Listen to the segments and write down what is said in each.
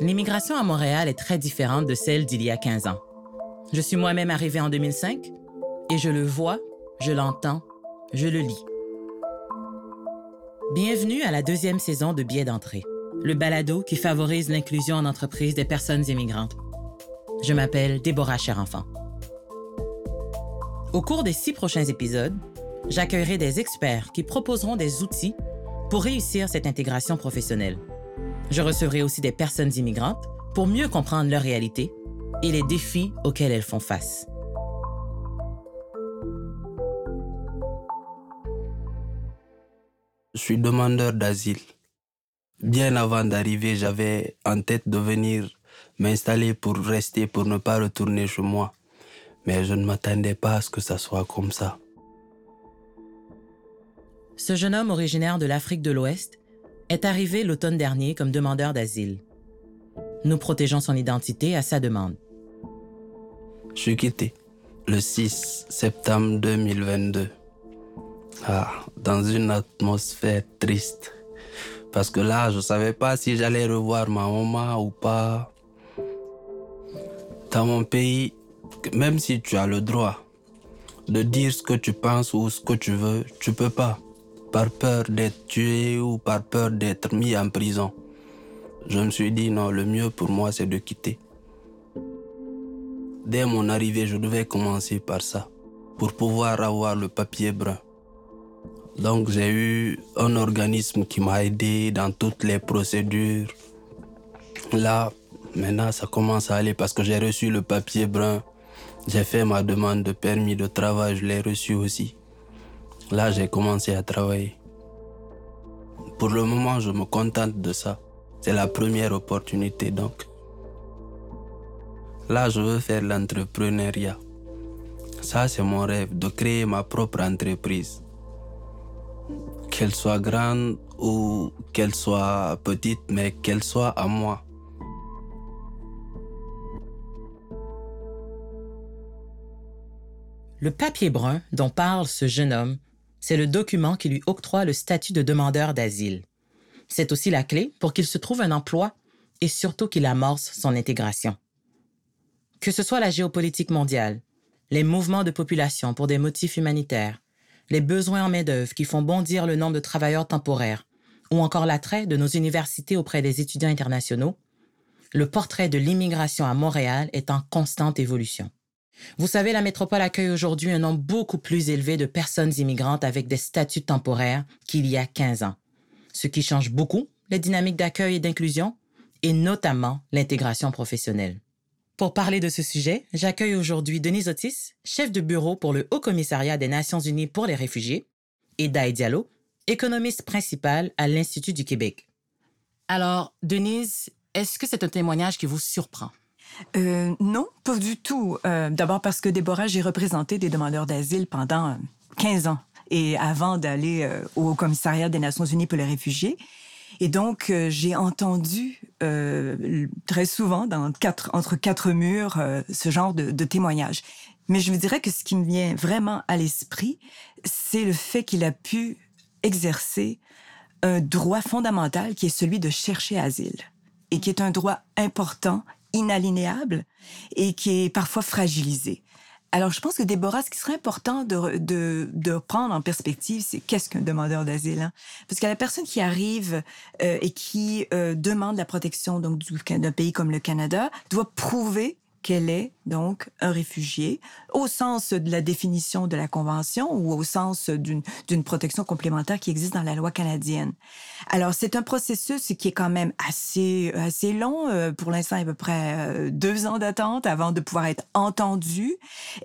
L'immigration à Montréal est très différente de celle d'il y a 15 ans. Je suis moi-même arrivé en 2005 et je le vois, je l'entends, je le lis. Bienvenue à la deuxième saison de Biais d'entrée, le balado qui favorise l'inclusion en entreprise des personnes immigrantes. Je m'appelle Déborah Cherenfant. Au cours des six prochains épisodes, j'accueillerai des experts qui proposeront des outils pour réussir cette intégration professionnelle. Je recevrai aussi des personnes immigrantes pour mieux comprendre leur réalité et les défis auxquels elles font face. Je suis demandeur d'asile. Bien avant d'arriver, j'avais en tête de venir m'installer pour rester, pour ne pas retourner chez moi. Mais je ne m'attendais pas à ce que ça soit comme ça. Ce jeune homme originaire de l'Afrique de l'Ouest est arrivé l'automne dernier comme demandeur d'asile. Nous protégeons son identité à sa demande. Je suis quitté le 6 septembre 2022. Ah, dans une atmosphère triste. Parce que là, je ne savais pas si j'allais revoir ma maman ou pas. Dans mon pays, même si tu as le droit de dire ce que tu penses ou ce que tu veux, tu peux pas par peur d'être tué ou par peur d'être mis en prison. Je me suis dit non, le mieux pour moi c'est de quitter. Dès mon arrivée, je devais commencer par ça, pour pouvoir avoir le papier brun. Donc j'ai eu un organisme qui m'a aidé dans toutes les procédures. Là, maintenant ça commence à aller parce que j'ai reçu le papier brun. J'ai fait ma demande de permis de travail, je l'ai reçu aussi. Là, j'ai commencé à travailler. Pour le moment, je me contente de ça. C'est la première opportunité donc. Là, je veux faire l'entrepreneuriat. Ça, c'est mon rêve, de créer ma propre entreprise. Qu'elle soit grande ou qu'elle soit petite, mais qu'elle soit à moi. Le papier brun dont parle ce jeune homme c'est le document qui lui octroie le statut de demandeur d'asile. C'est aussi la clé pour qu'il se trouve un emploi et surtout qu'il amorce son intégration. Que ce soit la géopolitique mondiale, les mouvements de population pour des motifs humanitaires, les besoins en main-d'œuvre qui font bondir le nombre de travailleurs temporaires, ou encore l'attrait de nos universités auprès des étudiants internationaux, le portrait de l'immigration à Montréal est en constante évolution. Vous savez, la métropole accueille aujourd'hui un nombre beaucoup plus élevé de personnes immigrantes avec des statuts temporaires qu'il y a 15 ans, ce qui change beaucoup les dynamiques d'accueil et d'inclusion, et notamment l'intégration professionnelle. Pour parler de ce sujet, j'accueille aujourd'hui Denise Otis, chef de bureau pour le Haut Commissariat des Nations Unies pour les réfugiés, et Daï Diallo, économiste principal à l'Institut du Québec. Alors, Denise, est-ce que c'est un témoignage qui vous surprend? Euh, non, pas du tout. Euh, D'abord parce que Déborah, j'ai représenté des demandeurs d'asile pendant 15 ans et avant d'aller euh, au commissariat des Nations Unies pour les réfugiés. Et donc, euh, j'ai entendu euh, très souvent, dans entre quatre murs, ce genre de, de témoignages. Mais je vous dirais que ce qui me vient vraiment à l'esprit, c'est le fait qu'il a pu exercer un droit fondamental qui est celui de chercher asile et qui est un droit important inalinéable et qui est parfois fragilisé. Alors, je pense que Déborah, ce qui serait important de, de, de prendre en perspective, c'est qu'est-ce qu'un demandeur d'asile. Hein? Parce que la personne qui arrive euh, et qui euh, demande la protection donc d'un pays comme le Canada doit prouver qu'elle est donc un réfugié au sens de la définition de la convention ou au sens d'une protection complémentaire qui existe dans la loi canadienne. Alors c'est un processus qui est quand même assez assez long euh, pour l'instant à peu près euh, deux ans d'attente avant de pouvoir être entendu.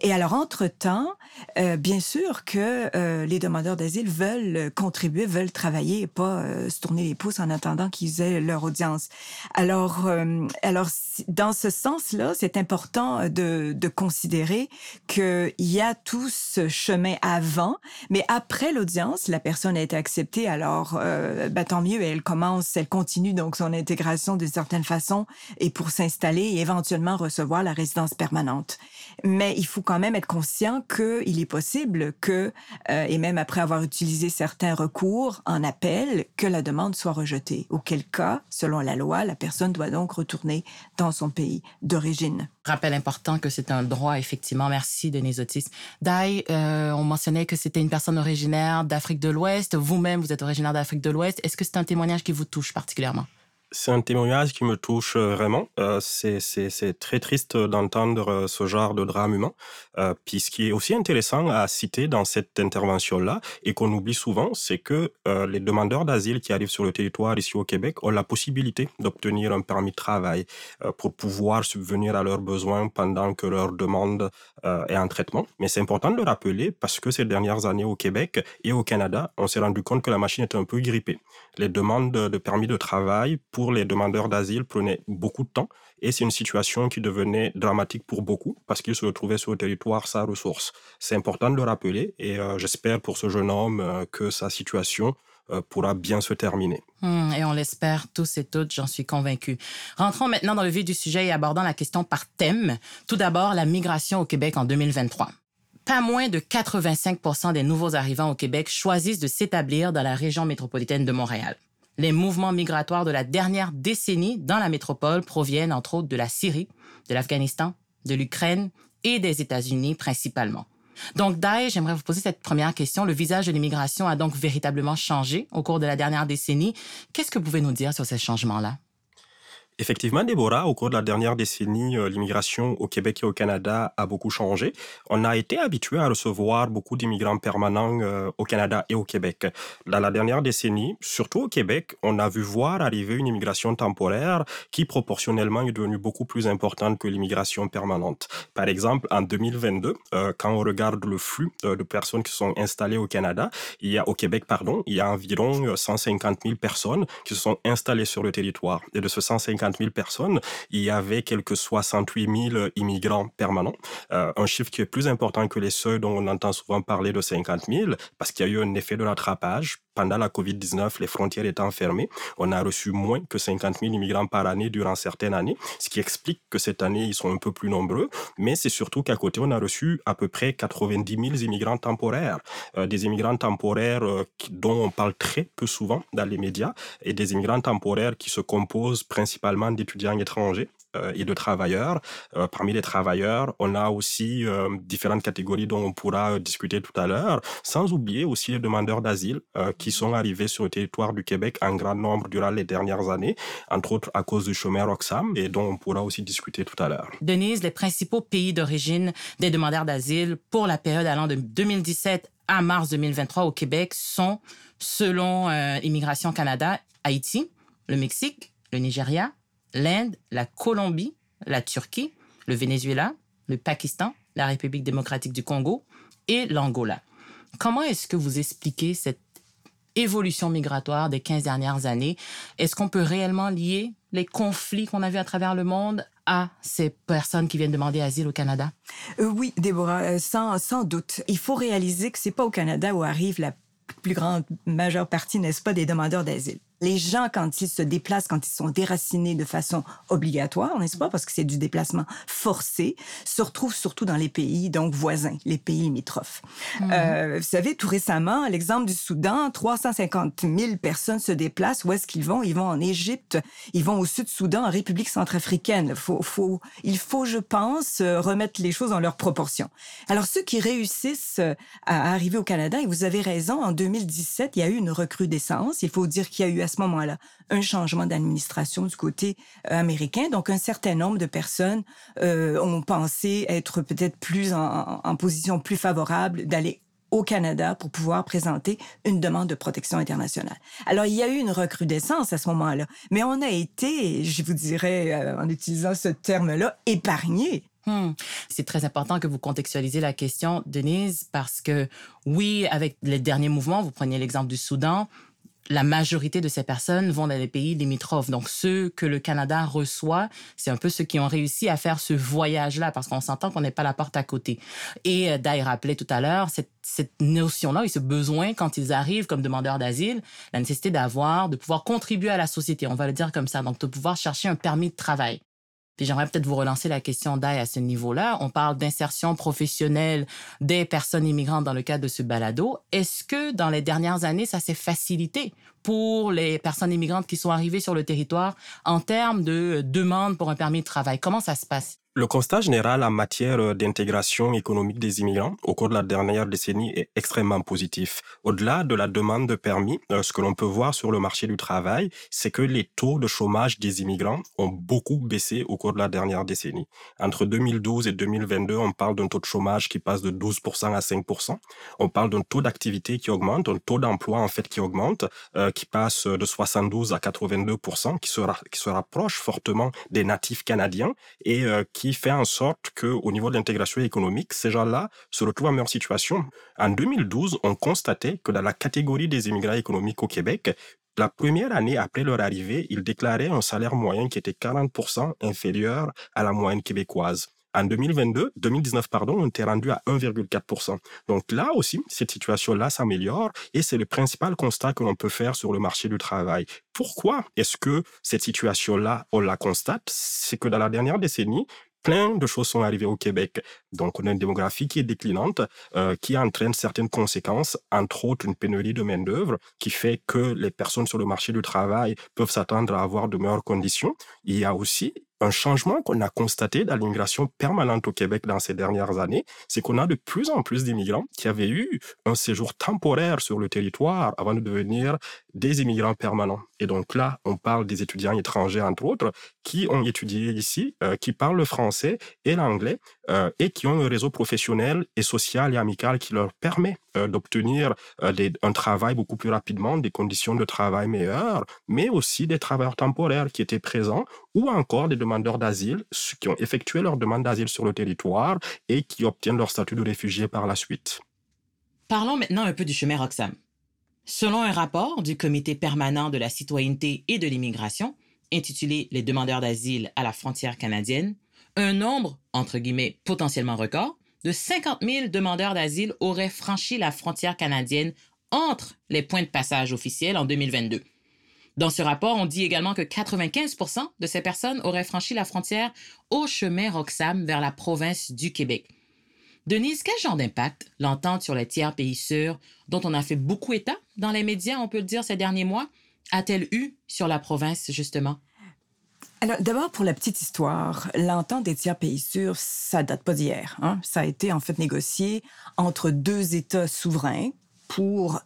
Et alors entre temps, euh, bien sûr que les demandeurs d'asile veulent contribuer, veulent travailler et pas se tourner les pouces en attendant qu'ils aient leur audience. Alors alors dans ce sens là, c'est important de, considérer qu'il y a tout ce chemin avant, mais après l'audience, la personne a été acceptée, alors ben, tant mieux, elle commence, elle continue donc son intégration d'une certaine façon et pour s'installer et éventuellement recevoir la résidence permanente. Mais il faut quand même être conscient qu'il est possible que, euh, et même après avoir utilisé certains recours en appel, que la demande soit rejetée. Auquel cas, selon la loi, la personne doit donc retourner dans son pays d'origine. Rappel important que c'est un droit, effectivement. Merci, Denise Otis. Dai, euh, on mentionnait que c'était une personne originaire d'Afrique de l'Ouest. Vous-même, vous êtes originaire d'Afrique de l'Ouest. Est-ce que c'est un témoignage qui vous touche particulièrement? C'est un témoignage qui me touche euh, vraiment. Euh, c'est très triste d'entendre euh, ce genre de drame humain. Puis ce qui est aussi intéressant à citer dans cette intervention-là, et qu'on oublie souvent, c'est que les demandeurs d'asile qui arrivent sur le territoire ici au Québec ont la possibilité d'obtenir un permis de travail pour pouvoir subvenir à leurs besoins pendant que leur demande est en traitement. Mais c'est important de le rappeler parce que ces dernières années au Québec et au Canada, on s'est rendu compte que la machine était un peu grippée. Les demandes de permis de travail pour les demandeurs d'asile prenaient beaucoup de temps et c'est une situation qui devenait dramatique pour beaucoup parce qu'ils se retrouvaient sur le territoire sans ressources. C'est important de le rappeler et euh, j'espère pour ce jeune homme euh, que sa situation euh, pourra bien se terminer. Hmm, et on l'espère tous et toutes, j'en suis convaincu. Rentrons maintenant dans le vif du sujet et abordons la question par thème. Tout d'abord, la migration au Québec en 2023 pas moins de 85 des nouveaux arrivants au Québec choisissent de s'établir dans la région métropolitaine de Montréal. Les mouvements migratoires de la dernière décennie dans la métropole proviennent entre autres de la Syrie, de l'Afghanistan, de l'Ukraine et des États-Unis principalement. Donc, Dai, j'aimerais vous poser cette première question. Le visage de l'immigration a donc véritablement changé au cours de la dernière décennie. Qu'est-ce que vous pouvez nous dire sur ces changements-là? Effectivement, Déborah, au cours de la dernière décennie, euh, l'immigration au Québec et au Canada a beaucoup changé. On a été habitué à recevoir beaucoup d'immigrants permanents euh, au Canada et au Québec. Dans la dernière décennie, surtout au Québec, on a vu voir arriver une immigration temporaire qui proportionnellement est devenue beaucoup plus importante que l'immigration permanente. Par exemple, en 2022, euh, quand on regarde le flux de personnes qui sont installées au Canada, il y a au Québec, pardon, il y a environ 150 000 personnes qui se sont installées sur le territoire. Et de ce 150 000 personnes, il y avait quelques 68 000 immigrants permanents. Euh, un chiffre qui est plus important que les seuils dont on entend souvent parler de 50 000, parce qu'il y a eu un effet de rattrapage. Pendant la COVID-19, les frontières étant fermées, on a reçu moins que 50 000 immigrants par année durant certaines années, ce qui explique que cette année, ils sont un peu plus nombreux. Mais c'est surtout qu'à côté, on a reçu à peu près 90 000 immigrants temporaires. Euh, des immigrants temporaires euh, dont on parle très peu souvent dans les médias et des immigrants temporaires qui se composent principalement d'étudiants étrangers et de travailleurs. Euh, parmi les travailleurs, on a aussi euh, différentes catégories dont on pourra euh, discuter tout à l'heure, sans oublier aussi les demandeurs d'asile euh, qui sont arrivés sur le territoire du Québec en grand nombre durant les dernières années, entre autres à cause du chômeur Oxfam, et dont on pourra aussi discuter tout à l'heure. Denise, les principaux pays d'origine des demandeurs d'asile pour la période allant de 2017 à mars 2023 au Québec sont, selon euh, Immigration Canada, Haïti, le Mexique, le Nigeria, l'Inde, la Colombie, la Turquie, le Venezuela, le Pakistan, la République démocratique du Congo et l'Angola. Comment est-ce que vous expliquez cette évolution migratoire des 15 dernières années? Est-ce qu'on peut réellement lier les conflits qu'on a vus à travers le monde à ces personnes qui viennent demander asile au Canada? Euh, oui, Déborah, euh, sans, sans doute. Il faut réaliser que c'est pas au Canada où arrive la plus grande majeure partie, n'est-ce pas, des demandeurs d'asile les gens, quand ils se déplacent, quand ils sont déracinés de façon obligatoire, n'est-ce pas, parce que c'est du déplacement forcé, se retrouvent surtout dans les pays donc voisins, les pays limitrophes. Mmh. Euh, vous savez, tout récemment, l'exemple du Soudan, 350 000 personnes se déplacent. Où est-ce qu'ils vont? Ils vont en Égypte, ils vont au Sud-Soudan, en République centrafricaine. Faut, faut, il faut, je pense, euh, remettre les choses dans leurs proportions. Alors, ceux qui réussissent euh, à arriver au Canada, et vous avez raison, en 2017, il y a eu une recrudescence. Il faut dire qu'il y a eu ce moment-là un changement d'administration du côté euh, américain. Donc, un certain nombre de personnes euh, ont pensé être peut-être plus en, position plus favorable d'aller au Canada pour pouvoir présenter une demande de protection internationale. Alors, il y a eu une recrudescence à ce moment-là, mais on a été, je vous dirais, euh, en utilisant ce terme-là, épargné Hmm. C'est très important que vous contextualisez la question, Denise, parce que oui, avec les derniers mouvements, vous prenez l'exemple du Soudan, la majorité de ces personnes vont dans les pays limitrophes. Donc, ceux que le Canada reçoit, c'est un peu ceux qui ont réussi à faire ce voyage-là, parce qu'on s'entend qu'on n'est pas la porte à côté. Et euh, Dai rappelait tout à l'heure cette, cette notion-là et ce besoin, quand ils arrivent comme demandeurs d'asile, la nécessité d'avoir, de pouvoir contribuer à la société, on va le dire comme ça, donc de pouvoir chercher un permis de travail. Puis j'aimerais peut-être vous relancer la question d'Aïe à ce niveau-là. On parle d'insertion professionnelle des personnes immigrantes dans le cadre de ce balado. Est-ce que dans les dernières années, ça s'est facilité pour les personnes immigrantes qui sont arrivées sur le territoire en termes de demande pour un permis de travail? Comment ça se passe? Le constat général en matière d'intégration économique des immigrants au cours de la dernière décennie est extrêmement positif. Au-delà de la demande de permis, euh, ce que l'on peut voir sur le marché du travail, c'est que les taux de chômage des immigrants ont beaucoup baissé au cours de la dernière décennie. Entre 2012 et 2022, on parle d'un taux de chômage qui passe de 12% à 5%. On parle d'un taux d'activité qui augmente, un taux d'emploi en fait qui augmente, euh, qui passe de 72 à 82%, qui se, qui rapproche fortement des natifs canadiens et euh, fait en sorte que, au niveau de l'intégration économique, ces gens-là se retrouvent en meilleure situation. En 2012, on constatait que dans la catégorie des immigrants économiques au Québec, la première année après leur arrivée, ils déclaraient un salaire moyen qui était 40% inférieur à la moyenne québécoise. En 2022, 2019, pardon, on était rendu à 1,4%. Donc là aussi, cette situation-là s'améliore et c'est le principal constat que l'on peut faire sur le marché du travail. Pourquoi est-ce que cette situation-là, on la constate? C'est que dans la dernière décennie, plein de choses sont arrivées au Québec. Donc, on a une démographie qui est déclinante, euh, qui entraîne certaines conséquences, entre autres une pénurie de main-d'œuvre, qui fait que les personnes sur le marché du travail peuvent s'attendre à avoir de meilleures conditions. Il y a aussi un changement qu'on a constaté dans l'immigration permanente au Québec dans ces dernières années, c'est qu'on a de plus en plus d'immigrants qui avaient eu un séjour temporaire sur le territoire avant de devenir des immigrants permanents. Et donc là, on parle des étudiants étrangers, entre autres, qui ont étudié ici, euh, qui parlent le français et l'anglais euh, et qui ont un réseau professionnel et social et amical qui leur permet euh, d'obtenir un travail beaucoup plus rapidement, des conditions de travail meilleures, mais aussi des travailleurs temporaires qui étaient présents ou encore des demandeurs d'asile qui ont effectué leur demande d'asile sur le territoire et qui obtiennent leur statut de réfugié par la suite. Parlons maintenant un peu du chemin Roxham. Selon un rapport du Comité permanent de la citoyenneté et de l'immigration, intitulé Les demandeurs d'asile à la frontière canadienne, un nombre, entre guillemets, potentiellement record, de 50 000 demandeurs d'asile auraient franchi la frontière canadienne entre les points de passage officiels en 2022. Dans ce rapport, on dit également que 95% de ces personnes auraient franchi la frontière au chemin Roxham vers la province du Québec. Denise, quel genre d'impact l'entente sur les tiers pays sûrs, dont on a fait beaucoup état dans les médias, on peut le dire, ces derniers mois, a-t-elle eu sur la province, justement? Alors, d'abord, pour la petite histoire, l'entente des tiers pays sûrs, ça date pas d'hier. Hein? Ça a été en fait négocié entre deux États souverains pour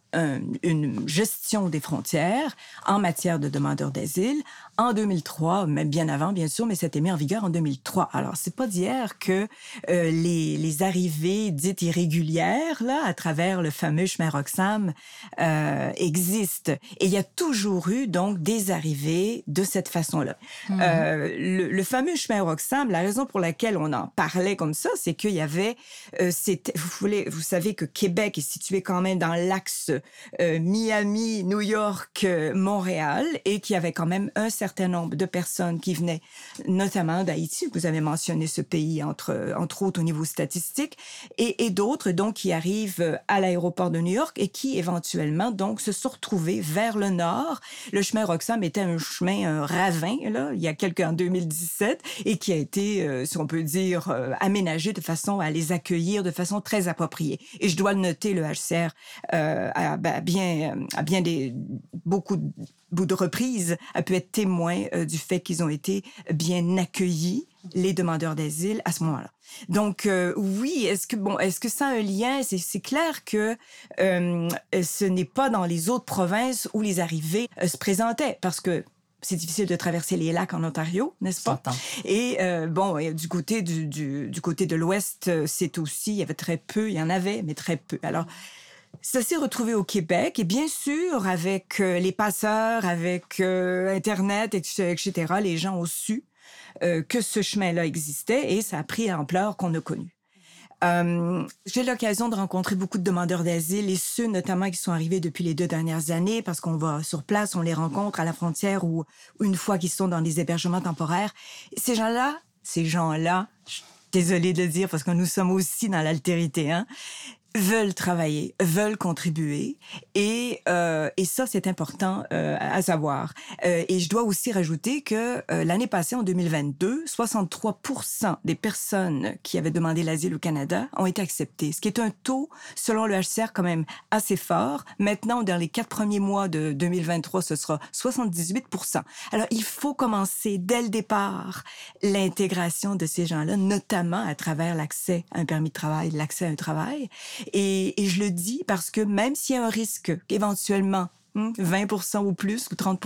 une gestion des frontières en matière de demandeurs d'asile en 2003, mais bien avant, bien sûr, mais c'était mis en vigueur en 2003. Alors, c'est pas d'hier que euh, les, les, arrivées dites irrégulières, là, à travers le fameux chemin Roxham, euh, existent. Et il y a toujours eu, donc, des arrivées de cette façon-là. Mm-hmm. euh, le, le, fameux chemin Roxham, la raison pour laquelle on en parlait comme ça, c'est qu'il y avait, vous, voulez, vous savez que Québec est situé quand même dans l'axe euh, Miami, New York, euh, Montréal, et qu'il y avait quand même un certain nombre de personnes qui venaient, notamment d'Haïti, vous avez mentionné ce pays entre, entre autres au niveau statistique, et, d'autres donc qui arrivent euh, à l'aéroport de New York et qui éventuellement donc se sont retrouvés vers le nord. Le chemin Roxham était un chemin un ravin là, il y a quelques en 2017 et qui a été, si on peut dire, aménagé de façon à les accueillir de façon très appropriée. Et je dois le noter, le HCR euh, ben, bien, à bien des, beaucoup de reprises, a pu être témoin euh, du fait qu'ils ont été bien accueillis, les demandeurs d'asile, à ce moment-là. Donc euh, oui, est-ce que bon, est-ce que ça a un lien? C'est clair que euh, ce n'est pas dans les autres provinces où les arrivées se présentaient, parce que c'est difficile de traverser les lacs en Ontario, n'est-ce pas? Et euh, bon, du côté du, du, du côté de l'Ouest, c'est aussi, il y avait très peu, il y en avait, mais très peu. Alors, ça s'est retrouvé au Québec et bien sûr, avec euh, les passeurs, avec euh, Internet, etc., les gens ont su euh, que ce chemin-là existait et ça a pris l'ampleur qu'on a connue. J'ai l'occasion de rencontrer beaucoup de demandeurs d'asile et ceux notamment qui sont arrivés depuis les deux dernières années parce qu'on va sur place, on les rencontre à la frontière ou, une fois qu'ils sont dans des hébergements temporaires. Ces gens-là, ces gens-là, désolée de le dire parce que nous sommes aussi dans l'altérité, hein, veulent travailler, veulent contribuer et euh, et ça c'est important euh, à savoir. Euh, et je dois aussi rajouter que euh, l'année passée en 2022, 63% des personnes qui avaient demandé l'asile au Canada ont été acceptées, ce qui est un taux selon le HCR quand même assez fort. Maintenant dans les quatre premiers mois de 2023, ce sera 78%. Alors il faut commencer dès le départ l'intégration de ces gens-là, notamment à travers l'accès à un permis de travail, l'accès à un travail. Et, je le dis parce que même s'il y a un risque qu'éventuellement 20 hmm, ou plus ou 30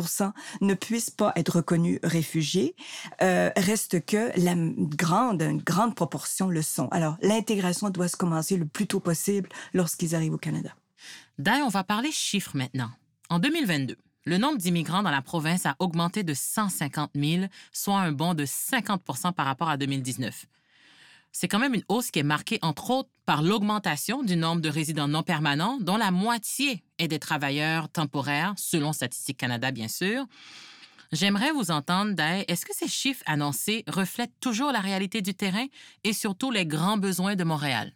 ne puissent pas être reconnus réfugiés, euh, reste que la grande, une grande proportion le sont. Alors, l'intégration doit se commencer le plus tôt possible lorsqu'ils arrivent au Canada. D'ailleurs, on va parler chiffres maintenant. En 2022, le nombre d'immigrants dans la province a augmenté de 150 000, soit un bond de 50 par rapport à 2019 c'est quand même une hausse qui est marquée entre autres par l'augmentation du nombre de résidents non permanents, dont la moitié est des travailleurs temporaires, selon Statistique Canada, bien sûr. J'aimerais vous entendre, Day. Est-ce que ces chiffres annoncés reflètent toujours la réalité du terrain et surtout les grands besoins de Montréal?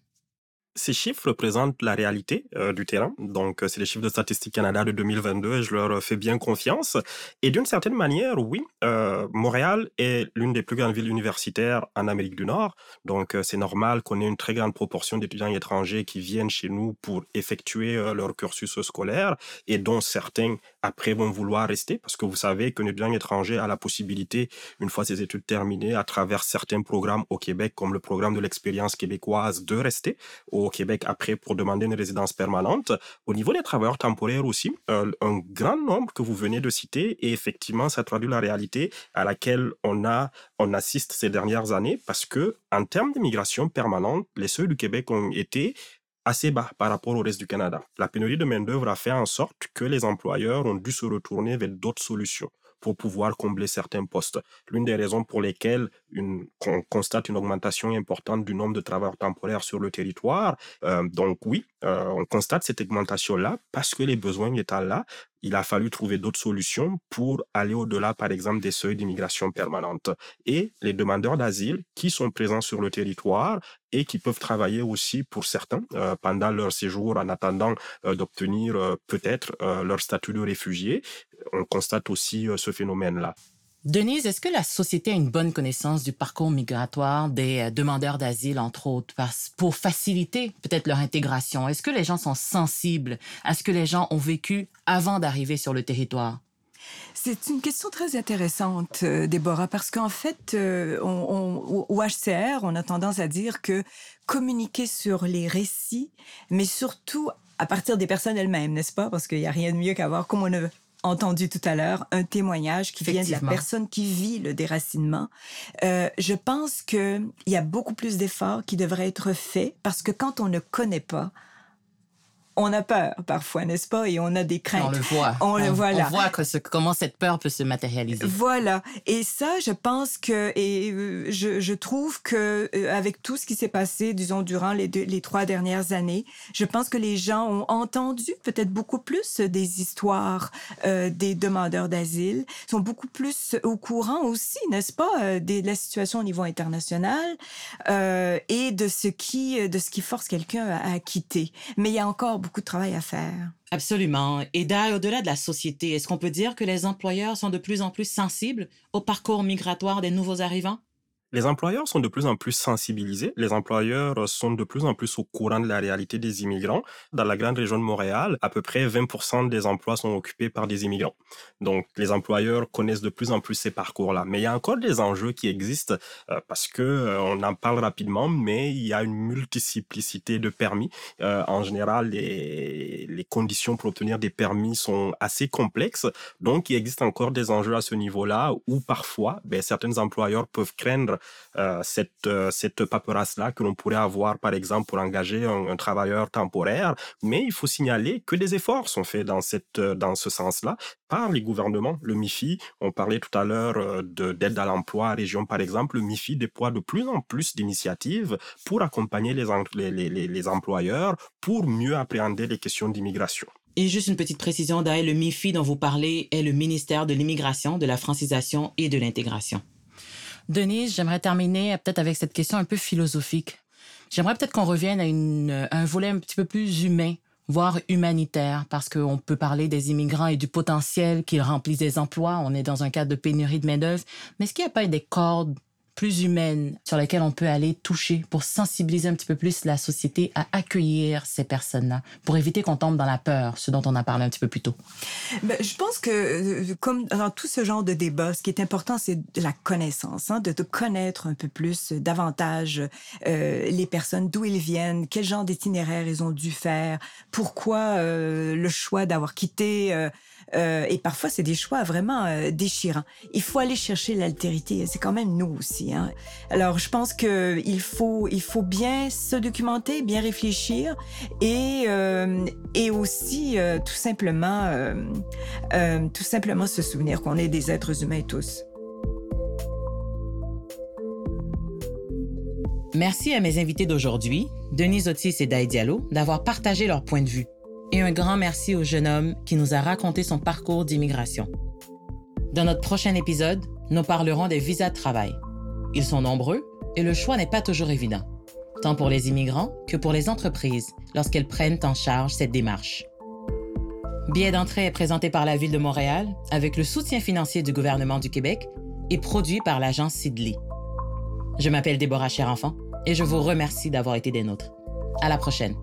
Ces chiffres représentent la réalité euh, du terrain. Donc, euh, c'est les chiffres de Statistique Canada de 2022 et je leur fais bien confiance. Et d'une certaine manière, oui, euh, Montréal est l'une des plus grandes villes universitaires en Amérique du Nord. Donc, c'est normal qu'on ait une très grande proportion d'étudiants étrangers qui viennent chez nous pour effectuer leur cursus scolaire et dont certains, après, vont vouloir rester parce que vous savez qu'un étudiant étranger a la possibilité, une fois ses études terminées, à travers certains programmes au Québec, comme le programme de l'expérience québécoise, de rester Québec après pour demander une résidence permanente. Au niveau des travailleurs temporaires aussi, euh, un grand nombre que vous venez de citer, et effectivement, ça traduit la réalité à laquelle on a, on assiste ces dernières années parce que, en termes d'immigration permanente, les seuils du Québec ont été assez bas par rapport au reste du Canada. La pénurie de main-d'œuvre a fait en sorte que les employeurs ont dû se retourner vers d'autres solutions pour pouvoir combler certains postes. L'une des raisons pour lesquelles on constate une augmentation importante du nombre de travailleurs temporaires sur le territoire. Euh, donc oui, euh, on constate cette augmentation-là parce que les besoins étant là, il a fallu trouver d'autres solutions pour aller au-delà, par exemple, des seuils d'immigration permanente. Et les demandeurs d'asile qui sont présents sur le territoire et qui peuvent travailler aussi pour certains euh, pendant leur séjour en attendant euh, d'obtenir euh, peut-être leur statut de réfugié, on constate aussi ce phénomène-là. Denise, est-ce que la société a une bonne connaissance du parcours migratoire des demandeurs d'asile, entre autres, pour faciliter peut-être leur intégration? Est-ce que les gens sont sensibles à ce que les gens ont vécu avant d'arriver sur le territoire? C'est une question très intéressante, euh, Déborah, parce qu'en fait, euh, on, au HCR, on a tendance à dire que communiquer sur les récits, mais surtout à partir des personnes elles-mêmes, n'est-ce pas? Parce qu'il n'y a rien de mieux qu'avoir, comme on a entendu tout à l'heure, un témoignage qui vient de la personne qui vit le déracinement. Euh, je pense qu'il y a beaucoup plus d'efforts qui devraient être faits parce que quand on ne connaît pas, on a peur parfois, n'est-ce pas? Et on a des craintes. On le voit. On, le voit là. On voit comment cette peur peut se matérialiser. Voilà. Et ça, je pense que, et euh, je, trouve que euh, avec tout ce qui s'est passé, disons, durant les, les trois dernières années, je pense que les gens ont entendu peut-être beaucoup plus des histoires euh, des demandeurs d'asile, sont beaucoup plus au courant aussi, n'est-ce pas, de la situation au niveau international et de ce qui, de ce qui force quelqu'un à, à quitter. Mais il y a encore beaucoup de travail à faire. Absolument. Et d'ailleurs, au-delà de la société, est-ce qu'on peut dire que les employeurs sont de plus en plus sensibles au parcours migratoire des nouveaux arrivants? Les employeurs sont de plus en plus sensibilisés. Les employeurs sont de plus en plus au courant de la réalité des immigrants. Dans la grande région de Montréal, à peu près 20% des emplois sont occupés par des immigrants. Donc, les employeurs connaissent de plus en plus ces parcours-là. Mais il y a encore des enjeux qui existent euh, parce que euh, on en parle rapidement, mais il y a une multiplicité de permis. Euh, en général, les, les conditions pour obtenir des permis sont assez complexes. Donc, il existe encore des enjeux à ce niveau-là où parfois, ben, certains employeurs peuvent craindre cette, cette paperasse-là que l'on pourrait avoir, par exemple, pour engager un, travailleur temporaire. Mais il faut signaler que des efforts sont faits dans, cette, dans ce sens-là par les gouvernements. Le MIFI, on parlait tout à l'heure d'aide à l'emploi région, par exemple. Le MIFI déploie de plus en plus d'initiatives pour accompagner les, les, les, employeurs pour mieux appréhender les questions d'immigration. Et juste une petite précision, d'ailleurs, le MIFI dont vous parlez est le ministère de l'immigration, de la francisation et de l'intégration. Denise, j'aimerais terminer peut-être avec cette question un peu philosophique. J'aimerais peut-être qu'on revienne à, un volet un petit peu plus humain, voire humanitaire, parce qu'on peut parler des immigrants et du potentiel qu'ils remplissent des emplois. On est dans un cadre de pénurie de main-d'œuvre. Mais est-ce qu'il n'y a pas des cordes plus humaines sur lesquelles on peut aller toucher pour sensibiliser un petit peu plus la société à accueillir ces personnes-là, pour éviter qu'on tombe dans la peur, ce dont on a parlé un petit peu plus tôt? Ben, je pense que, euh, comme dans tout ce genre de débat, ce qui est important, c'est la connaissance, hein, de te connaître un peu plus, davantage euh, les personnes, d'où ils viennent, quel genre d'itinéraire ils ont dû faire, pourquoi euh, le choix d'avoir quitté euh, et parfois, c'est des choix vraiment euh, déchirants. Il faut aller chercher l'altérité. C'est quand même nous aussi. Hein. Alors, je pense qu'il faut, il faut bien se documenter, bien réfléchir et, euh, et aussi tout simplement, tout simplement se souvenir qu'on est des êtres humains tous. Merci à mes invités d'aujourd'hui, Denise Otis et Daï Diallo, d'avoir partagé leur point de vue. Et un grand merci au jeune homme qui nous a raconté son parcours d'immigration. Dans notre prochain épisode, nous parlerons des visas de travail. Ils sont nombreux et le choix n'est pas toujours évident, tant pour les immigrants que pour les entreprises lorsqu'elles prennent en charge cette démarche. Billet d'entrée est présenté par la Ville de Montréal avec le soutien financier du gouvernement du Québec et produit par l'agence Sidley. Je m'appelle Déborah Cher-Enfant et je vous remercie d'avoir été des nôtres. À la prochaine.